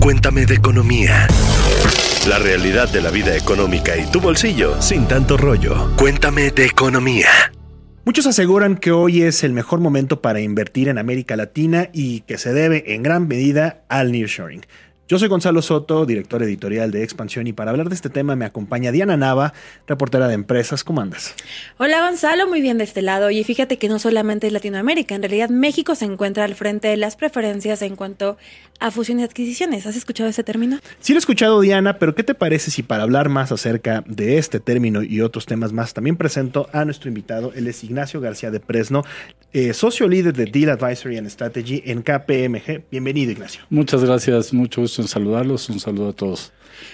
Cuéntame de economía. La realidad de la vida económica y tu bolsillo sin tanto rollo. Cuéntame de economía. Muchos aseguran que hoy es el mejor momento para invertir en América Latina y que se debe en gran medida al nearshoring. Yo soy Gonzalo Soto, director editorial de Expansión, y para hablar de este tema me acompaña Diana Nava, reportera de empresas. ¿Cómo andas? Hola Gonzalo, muy bien de este lado. Y fíjate que no solamente es Latinoamérica, en realidad México se encuentra al frente de las preferencias en cuanto a fusiones y adquisiciones. ¿Has escuchado ese término? Sí lo he escuchado, Diana, pero ¿qué te parece si para hablar más acerca de este término y otros temas más, también presento a nuestro invitado, él es Ignacio García de Presno, eh, socio líder de Deal Advisory and Strategy en KPMG. Bienvenido, Ignacio. Muchas gracias, mucho gusto en saludarlos, un saludo a todos.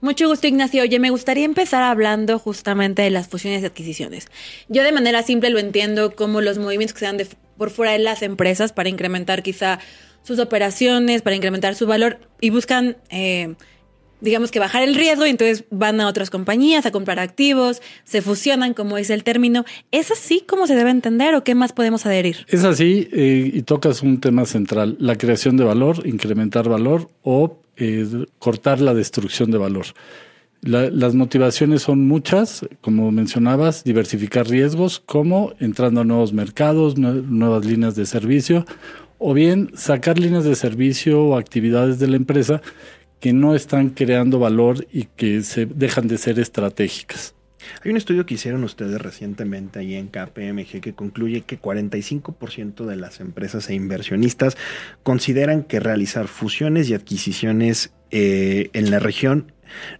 Mucho gusto, Ignacio. Oye, me gustaría empezar hablando justamente de las fusiones y adquisiciones. Yo de manera simple lo entiendo como los movimientos que se dan de, por fuera de las empresas para incrementar quizá sus operaciones, para incrementar su valor y buscan, eh, digamos que bajar el riesgo y entonces van a otras compañías a comprar activos, se fusionan, como dice el término. ¿Es así como se debe entender o qué más podemos adherir? Es así eh, y tocas un tema central, la creación de valor, incrementar valor o eh, cortar la destrucción de valor. las motivaciones son muchas, como mencionabas, diversificar riesgos, como entrando a nuevos mercados, nuevas líneas de servicio o bien sacar líneas de servicio o actividades de la empresa que no están creando valor y que se dejan de ser estratégicas. Hay un estudio que hicieron ustedes recientemente ahí en KPMG que concluye que 45% de las empresas e inversionistas consideran que realizar fusiones y adquisiciones eh, en la región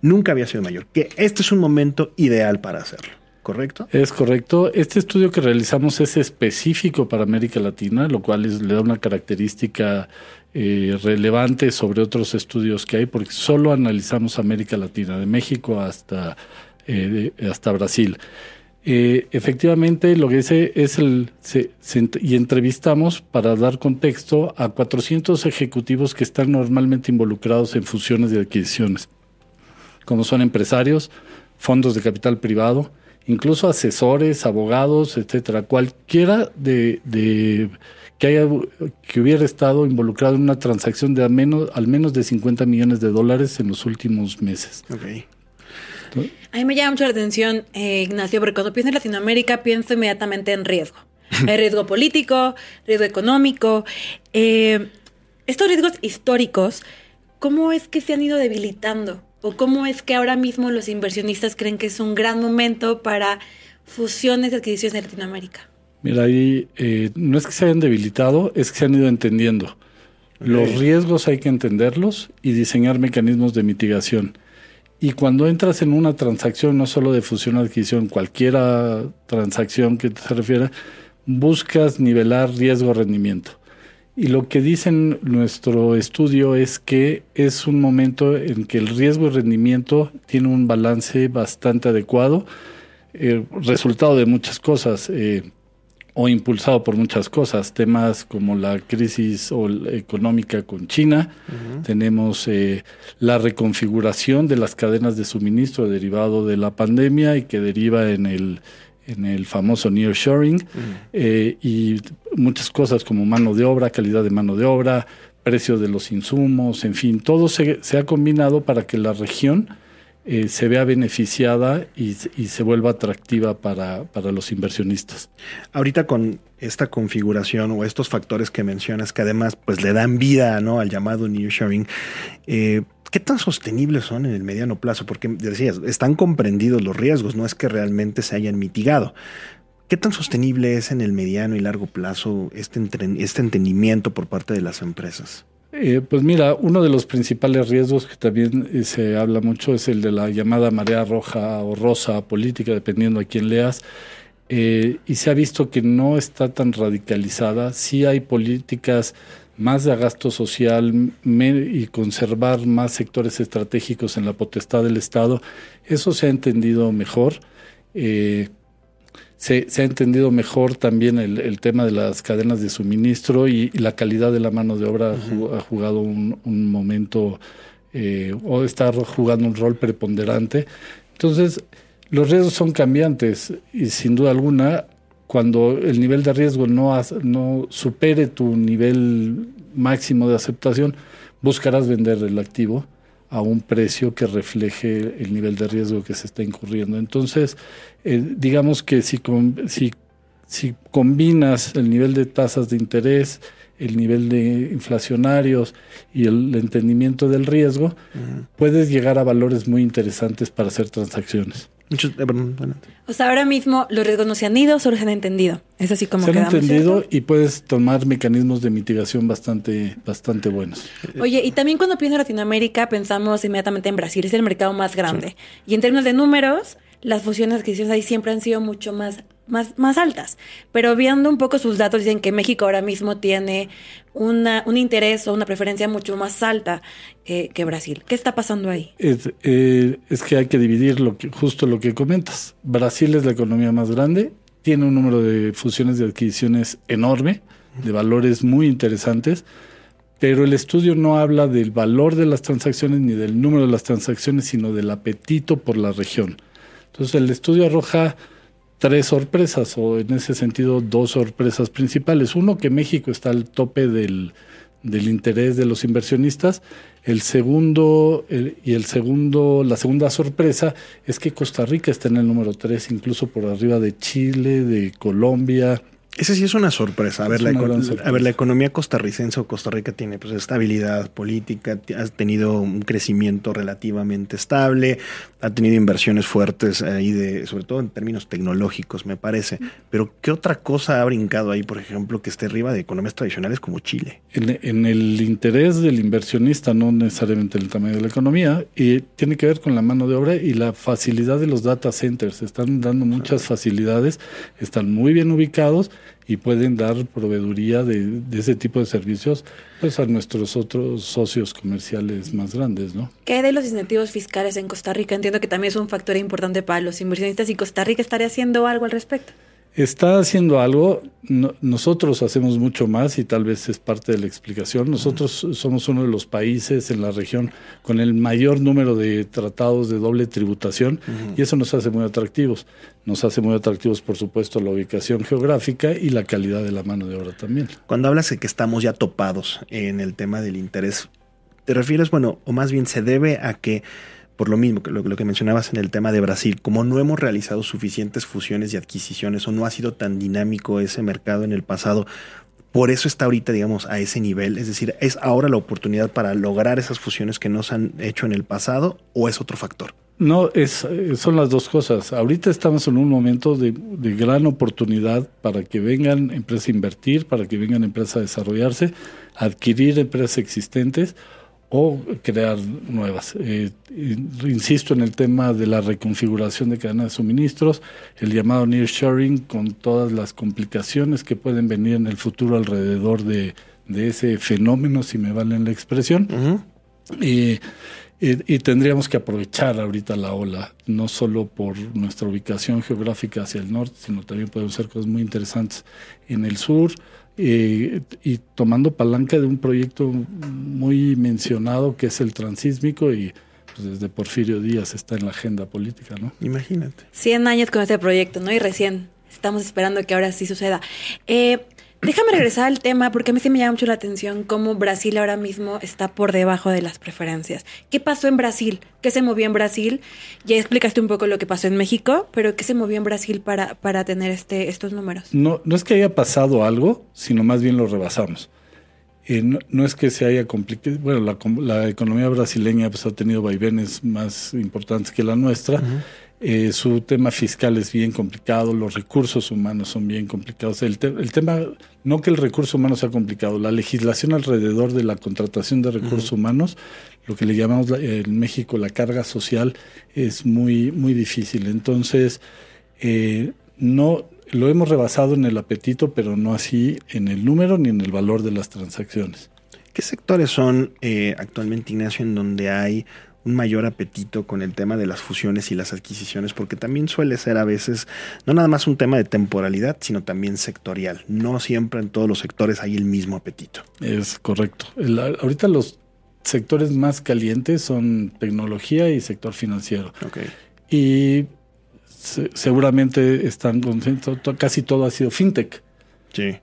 nunca había sido mayor, que este es un momento ideal para hacerlo. ¿Correcto? Es correcto. Este estudio que realizamos es específico para América Latina, lo cual le da una característica eh, relevante sobre otros estudios que hay, porque solo analizamos América Latina, de México hasta, eh, hasta Brasil. Eh, efectivamente, lo que dice es el. y entrevistamos para dar contexto a 400 ejecutivos que están normalmente involucrados en fusiones y adquisiciones, como son empresarios, fondos de capital privado, incluso asesores, abogados, etcétera, cualquiera de, de, que haya que hubiera estado involucrado en una transacción de al menos, al menos de 50 millones de dólares en los últimos meses. Okay. A mí me llama mucho la atención, eh, Ignacio, porque cuando pienso en Latinoamérica pienso inmediatamente en riesgo. El riesgo político, riesgo económico. Eh, estos riesgos históricos, ¿cómo es que se han ido debilitando? ¿O cómo es que ahora mismo los inversionistas creen que es un gran momento para fusiones y adquisiciones en Latinoamérica? Mira, ahí eh, no es que se hayan debilitado, es que se han ido entendiendo. Los riesgos hay que entenderlos y diseñar mecanismos de mitigación. Y cuando entras en una transacción, no solo de fusión o adquisición, cualquiera transacción que se refiera, buscas nivelar riesgo-rendimiento. Y lo que dice nuestro estudio es que es un momento en que el riesgo y rendimiento tiene un balance bastante adecuado, eh, resultado de muchas cosas. Eh, o impulsado por muchas cosas, temas como la crisis económica con China, tenemos eh, la reconfiguración de las cadenas de suministro derivado de la pandemia y que deriva en el en el famoso nearshoring mm. eh, y muchas cosas como mano de obra, calidad de mano de obra, precio de los insumos, en fin, todo se, se ha combinado para que la región eh, se vea beneficiada y, y se vuelva atractiva para, para, los inversionistas. Ahorita con esta configuración o estos factores que mencionas que además pues le dan vida ¿no? al llamado nearshoring, eh, ¿Qué tan sostenibles son en el mediano plazo? Porque decías, están comprendidos los riesgos, no es que realmente se hayan mitigado. ¿Qué tan sostenible es en el mediano y largo plazo este, este entendimiento por parte de las empresas? Eh, pues mira, uno de los principales riesgos que también eh, se habla mucho es el de la llamada marea roja o rosa política, dependiendo a quién leas. Eh, y se ha visto que no está tan radicalizada. Sí hay políticas más de gasto social y conservar más sectores estratégicos en la potestad del Estado, eso se ha entendido mejor. Eh, se, ha entendido mejor también el, tema de las cadenas de suministro y, la calidad de la mano de obra ha jugado un, momento eh, o está jugando un rol preponderante. Entonces, los riesgos son cambiantes y sin duda alguna cuando el nivel de riesgo no, no supere tu nivel máximo de aceptación, buscarás vender el activo a un precio que refleje el nivel de riesgo que se está incurriendo. Entonces, eh, digamos que si, si, si combinas el nivel de tasas de interés, el nivel de inflacionarios y el entendimiento del riesgo, puedes llegar a valores muy interesantes para hacer transacciones. Eh, o sea, ahora mismo los riesgos no se han ido, solo se han entendido. Es así como se han entendido y puedes tomar mecanismos de mitigación bastante, bastante buenos. Oye, y también cuando pienso en Latinoamérica pensamos inmediatamente en Brasil, es el mercado más grande. Y en términos de números, las fusiones adquisiciones ahí siempre han sido mucho más más, altas. Pero viendo un poco sus datos, dicen que México ahora mismo tiene una, un interés o una preferencia mucho más alta que, Brasil. ¿Qué está pasando ahí? Es, eh, que hay que dividir justo lo que comentas. Brasil es la economía más grande, tiene un número de fusiones de adquisiciones enorme, de valores muy interesantes, pero el estudio no habla del valor de las transacciones ni del número de las transacciones, sino del apetito por la región. Entonces el estudio arroja tres sorpresas, o en ese sentido dos sorpresas principales. Uno, que México está al tope del, del interés de los inversionistas. El segundo, y el segundo, la segunda sorpresa es que Costa Rica está en el número tres, incluso por arriba de Chile, de Colombia, ese sí es una sorpresa. A ver, la, a ver, la economía costarricense o Costa Rica tiene pues, estabilidad política, ha tenido un crecimiento relativamente estable, ha tenido inversiones fuertes ahí, de, sobre todo en términos tecnológicos, me parece. Pero, ¿qué otra cosa ha brincado ahí, por ejemplo, que esté arriba de economías tradicionales como Chile? En, en el interés del inversionista, no necesariamente el tamaño de la economía, y tiene que ver con la mano de obra y la facilidad de los data centers. Están dando muchas facilidades, están muy bien ubicados y pueden dar proveeduría de, ese tipo de servicios pues a nuestros otros socios comerciales más grandes, ¿no? ¿Qué de los incentivos fiscales en Costa Rica? Entiendo que también es un factor importante para los inversionistas y Costa Rica estaría haciendo algo al respecto está haciendo algo, nosotros hacemos mucho más y tal vez es parte de la explicación. Nosotros somos uno de los países en la región con el mayor número de tratados de doble tributación y eso nos hace muy atractivos. Nos hace muy atractivos, por supuesto, la ubicación geográfica y la calidad de la mano de obra también. Cuando hablas de que estamos ya topados en el tema del interés, ¿te refieres, bueno, o más bien se debe a que por lo mismo, que lo, que mencionabas en el tema de Brasil, como no hemos realizado suficientes fusiones y adquisiciones o no ha sido tan dinámico ese mercado en el pasado, por eso está ahorita, digamos, a ese nivel. Es decir, ¿es ahora la oportunidad para lograr esas fusiones que no se han hecho en el pasado o es otro factor? No, es, son las dos cosas. Ahorita estamos en un momento de, de gran oportunidad para que vengan empresas a invertir, para que vengan empresas a desarrollarse, adquirir empresas existentes o crear nuevas. Eh, insisto en el tema de la reconfiguración de cadena de suministros, el llamado nearshoring con todas las complicaciones que pueden venir en el futuro alrededor de, ese fenómeno, si me valen la expresión. Y, tendríamos que aprovechar ahorita la ola, no solo por nuestra ubicación geográfica hacia el norte, sino también podemos hacer cosas muy interesantes en el sur. Eh, y tomando palanca de un proyecto muy mencionado que es el transísmico y pues desde Porfirio Díaz está en la agenda política, ¿no? Imagínate. 100 años con este proyecto, ¿no? Y recién estamos esperando que ahora sí suceda. Eh, Déjame regresar al tema porque a mí sí me llama mucho la atención cómo Brasil ahora mismo está por debajo de las preferencias. ¿Qué pasó en Brasil? ¿Qué se movió en Brasil? Ya explicaste un poco lo que pasó en México, pero ¿qué se movió en Brasil para, para tener este, estos números? No, no es que haya pasado algo, sino más bien lo rebasamos. Eh, no, es que se haya complicado, bueno, la, economía brasileña pues, ha tenido vaivenes más importantes que la nuestra. Eh, su tema fiscal es bien complicado, los recursos humanos son bien complicados. El, el, tema, no que el recurso humano sea complicado, la legislación alrededor de la contratación de recursos humanos, lo que le llamamos en México la carga social, es muy, muy difícil. Entonces, eh, no lo hemos rebasado en el apetito, pero no así en el número ni en el valor de las transacciones. ¿Qué sectores son eh, actualmente, Ignacio, en donde hay un mayor apetito con el tema de las fusiones y las adquisiciones, porque también suele ser a veces no nada más un tema de temporalidad, sino también sectorial. No siempre en todos los sectores hay el mismo apetito. Es correcto. ahorita los sectores más calientes son tecnología y sector financiero. Okay. Y seguramente están contentos, casi todo ha sido fintech. Sí.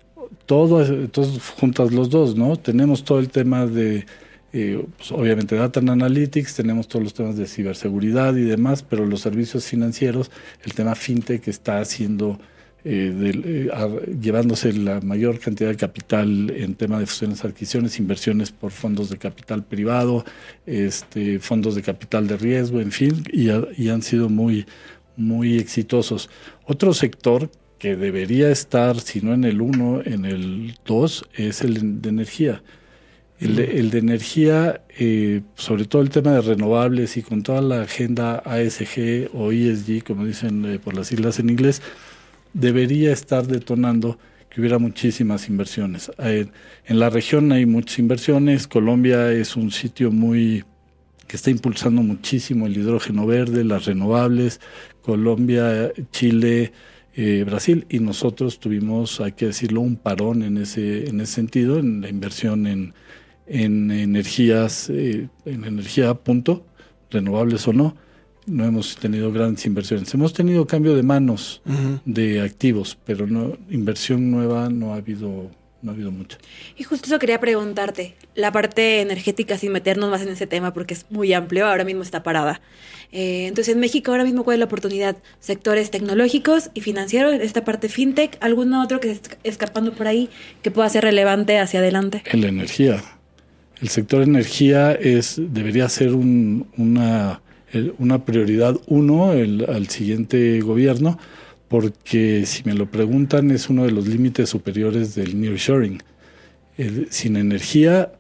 Todo, entonces juntas los dos, ¿no? Tenemos todo el tema de eh, pues, obviamente Data Analytics, tenemos todos los temas de ciberseguridad y demás, pero los servicios financieros, el tema fintech está haciendo, eh, eh, llevándose la mayor cantidad de capital en tema de fusiones, adquisiciones, inversiones por fondos de capital privado, este, fondos de capital de riesgo, en fin, y, y han sido muy, muy exitosos. Otro sector que debería estar, si no en el 1, en el 2, es el de energía. El de, energía, eh, sobre todo el tema de renovables y con toda la agenda ASG o ESG, como dicen eh, por las siglas en inglés, debería estar detonando que hubiera muchísimas inversiones. Eh, en la región hay muchas inversiones. Colombia es un sitio muy que está impulsando muchísimo el hidrógeno verde, las renovables. Colombia, Chile, Brasil y nosotros tuvimos, hay que decirlo, un parón en ese en ese sentido, en la inversión en en energías, eh, en energía a punto, renovables o no, no hemos tenido grandes inversiones. Hemos tenido cambio de manos de activos, pero no inversión nueva no ha habido no ha habido mucha. Y justo eso quería preguntarte, la parte energética sin meternos más en ese tema porque es muy amplio, ahora mismo está parada. Eh, entonces en México ahora mismo cuál es la oportunidad, sectores tecnológicos y financieros, esta parte fintech, alguno otro que esté escapando por ahí que pueda ser relevante hacia adelante. En la energía el sector energía es debería ser una, una prioridad uno el, al siguiente gobierno, porque si me lo preguntan es uno de los límites superiores del nearshoring. sin energía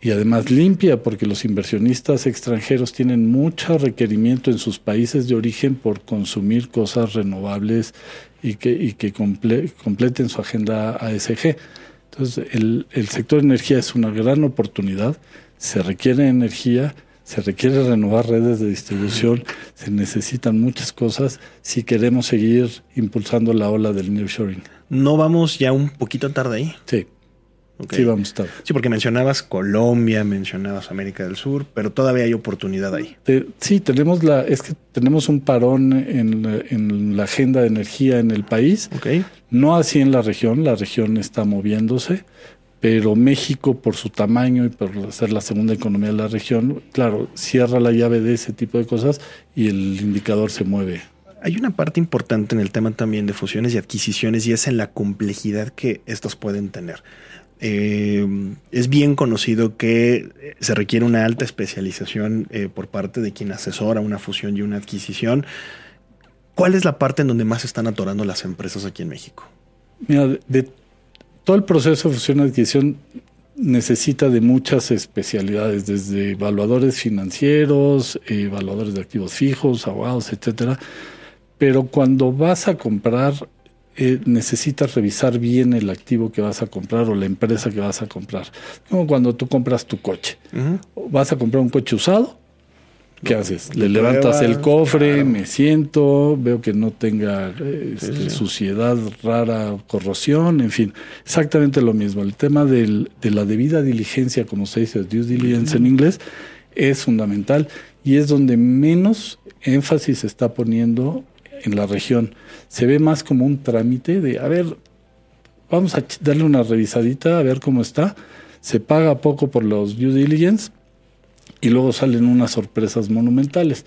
y además limpia, porque los inversionistas extranjeros tienen mucho requerimiento en sus países de origen por consumir cosas renovables y que completen su agenda ASG. Entonces, el, el sector de energía es una gran oportunidad, se requiere energía, se requiere renovar redes de distribución, se necesitan muchas cosas si queremos seguir impulsando la ola del nearshoring. ¿No vamos ya un poquito tarde ahí? Sí. Sí, vamos a estar. Sí, porque mencionabas Colombia, mencionabas América del Sur, pero todavía hay oportunidad ahí. sí, tenemos la, es que tenemos un parón en, la agenda de energía en el país. Okay. No así en la región, la región está moviéndose, pero México, por su tamaño y por ser la segunda economía de la región, claro, cierra la llave de ese tipo de cosas y el indicador se mueve. Hay una parte importante en el tema también de fusiones y adquisiciones y es en la complejidad que estos pueden tener. Eh, es bien conocido que se requiere una alta especialización eh, por parte de quien asesora una fusión y una adquisición. ¿Cuál es la parte en donde más están atorando las empresas aquí en México? Mira, todo el proceso de fusión y adquisición necesita de muchas especialidades, desde evaluadores financieros, evaluadores de activos fijos, abogados, etcétera. Pero cuando vas a comprar eh, necesitas revisar bien el activo que vas a comprar o la empresa que vas a comprar. Como cuando tú compras tu coche. Vas a comprar un coche usado. ¿Qué haces? Le levantas el cofre, me siento, veo que no tenga este, suciedad rara, corrosión, en fin, exactamente lo mismo. El tema de la debida diligencia, como se dice, due diligence en inglés, es fundamental y es donde menos énfasis se está poniendo en la región. Se ve más como un trámite de, a ver, vamos a darle una revisadita, a ver cómo está. Se paga poco por los due diligence y luego salen unas sorpresas monumentales.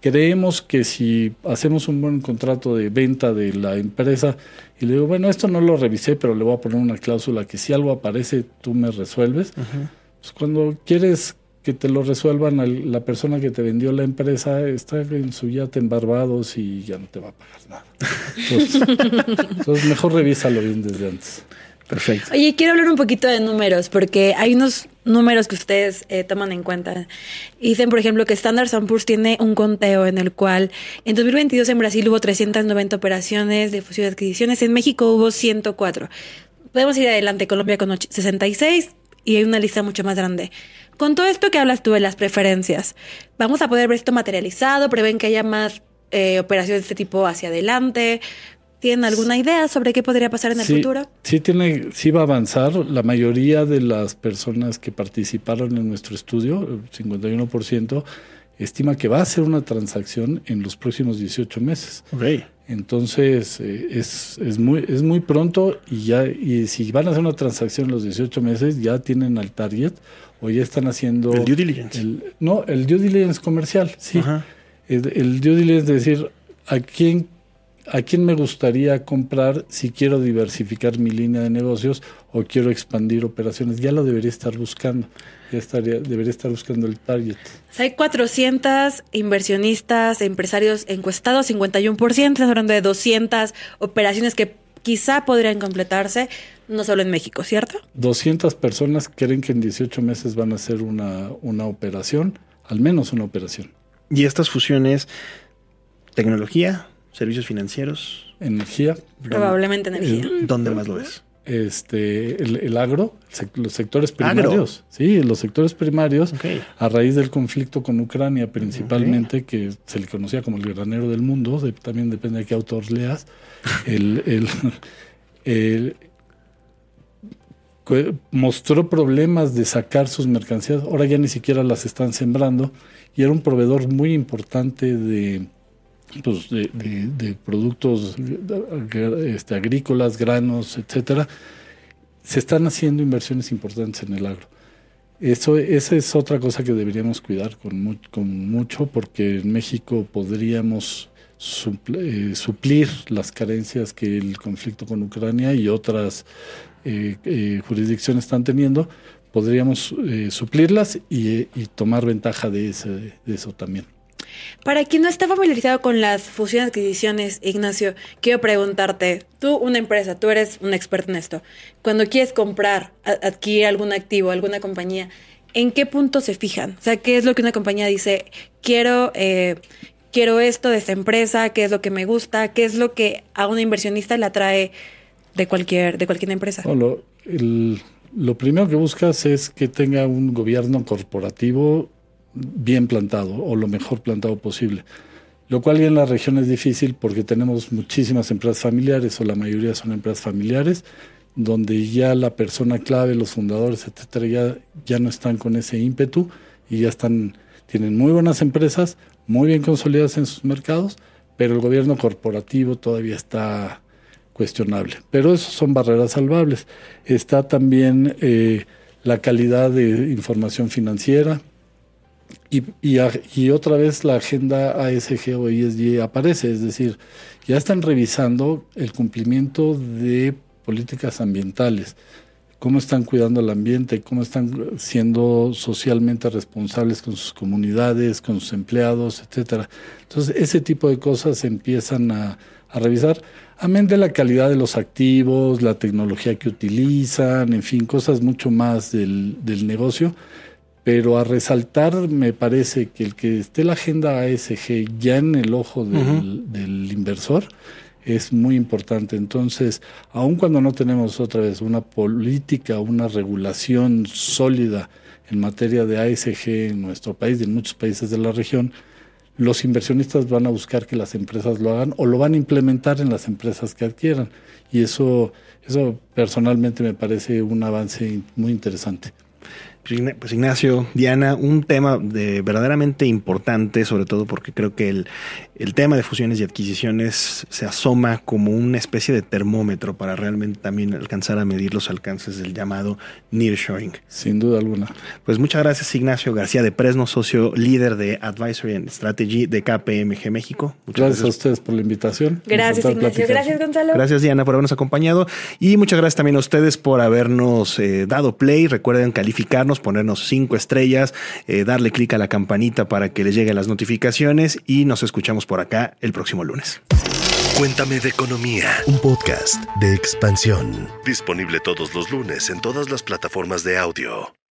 Creemos que si hacemos un buen contrato de venta de la empresa y le digo, bueno, esto no lo revisé, pero le voy a poner una cláusula que si algo aparece, tú me resuelves. Pues cuando quieres que te lo resuelvan la persona que te vendió la empresa está en su yate en Barbados y ya no te va a pagar nada. Entonces, mejor revísalo bien desde antes. Perfecto. Oye, quiero hablar un poquito de números, porque hay unos números que ustedes eh, toman en cuenta. Dicen, por ejemplo, que Standard Poor's tiene un conteo en el cual en 2022 en Brasil hubo 390 operaciones de fusión y adquisiciones, en México hubo 104. Podemos ir adelante, Colombia con 66 y hay una lista mucho más grande. Con todo esto que hablas tú de las preferencias, ¿vamos a poder ver esto materializado? ¿Prevén que haya más eh, operaciones de este tipo hacia adelante? ¿Tienen alguna idea sobre qué podría pasar en el futuro? Sí, tiene, sí va a avanzar. La mayoría de las personas que participaron en nuestro estudio, el 51%, estima que va a ser una transacción en los próximos 18 meses. Entonces, eh, es, es, muy, es muy pronto y ya y si van a hacer una transacción en los 18 meses, ya tienen al target o ya están haciendo... El due diligence. no, el due diligence comercial, sí. El, el, due diligence es decir, ¿a quién, ¿a quién me gustaría comprar si quiero diversificar mi línea de negocios o quiero expandir operaciones? Ya lo debería estar buscando ya estaría, debería estar buscando el target. Hay 400 inversionistas, empresarios encuestados, 51%, estamos hablando de 200 operaciones que quizá podrían completarse, no solo en México, ¿cierto? 200 personas creen que en 18 meses van a hacer una, una operación, al menos una operación. ¿Y estas fusiones, tecnología, servicios financieros? Energía. Probablemente energía. ¿Dónde más lo ves? este, el, agro, los sectores primarios. Sí, los sectores primarios, a raíz del conflicto con Ucrania principalmente, que se le conocía como el granero del mundo, también depende de qué autor leas, el, mostró problemas de sacar sus mercancías, ahora ya ni siquiera las están sembrando, y era un proveedor muy importante de pues, de, productos este, agrícolas, granos, etcétera, se están haciendo inversiones importantes en el agro. Eso, esa es otra cosa que deberíamos cuidar con, con mucho, porque en México podríamos eh, suplir las carencias que el conflicto con Ucrania y otras eh, eh, jurisdicciones están teniendo, podríamos suplirlas y, y, tomar ventaja de, ese, de eso también. Para quien no está familiarizado con las fusiones adquisiciones, Ignacio, quiero preguntarte, tú una empresa, tú eres un experto en esto, cuando quieres comprar, adquirir algún activo, alguna compañía, ¿en qué punto se fijan? O sea, ¿qué es lo que una compañía dice? Quiero, eh, quiero esto de esta empresa, ¿qué es lo que me gusta? ¿Qué es lo que a una inversionista le atrae de cualquier, de cualquier empresa? lo primero que buscas es que tenga un gobierno corporativo bien plantado o lo mejor plantado posible. Lo cual en la región es difícil porque tenemos muchísimas empresas familiares o la mayoría son empresas familiares donde ya la persona clave, los fundadores, etcétera, ya, no están con ese ímpetu y ya están, tienen muy buenas empresas, muy bien consolidadas en sus mercados, pero el gobierno corporativo todavía está cuestionable. Pero eso son barreras salvables. Está también eh, la calidad de información financiera, y, otra vez la agenda ASG o ESG aparece, es decir, ya están revisando el cumplimiento de políticas ambientales, cómo están cuidando el ambiente, cómo están siendo socialmente responsables con sus comunidades, con sus empleados, etcétera. Entonces, ese tipo de cosas se empiezan a, a revisar, amén de la calidad de los activos, la tecnología que utilizan, en fin, cosas mucho más del negocio pero a resaltar me parece que el que esté la agenda ASG ya en el ojo del, inversor es muy importante. Entonces, aun cuando no tenemos otra vez una política, una regulación sólida en materia de ASG en nuestro país y en muchos países de la región, los inversionistas van a buscar que las empresas lo hagan o lo van a implementar en las empresas que adquieran. Y eso, eso personalmente me parece un avance muy interesante. Pues Ignacio, Diana, un tema de verdaderamente importante, sobre todo porque creo que el, el tema de fusiones y adquisiciones se asoma como una especie de termómetro para realmente también alcanzar a medir los alcances del llamado nearshoring. Sin duda alguna. Pues muchas gracias Ignacio García de Presno, socio líder de Advisory and Strategy de KPMG México. Muchas gracias, a ustedes por la invitación. Gracias Ignacio, gracias Gonzalo. Gracias Diana por habernos acompañado y muchas gracias también a ustedes por habernos eh, dado play. Recuerden calificarnos ponernos cinco estrellas, eh, darle clic a la campanita para que les lleguen las notificaciones y nos escuchamos por acá el próximo lunes. Cuéntame de Economía, un podcast de expansión. Disponible todos los lunes en todas las plataformas de audio.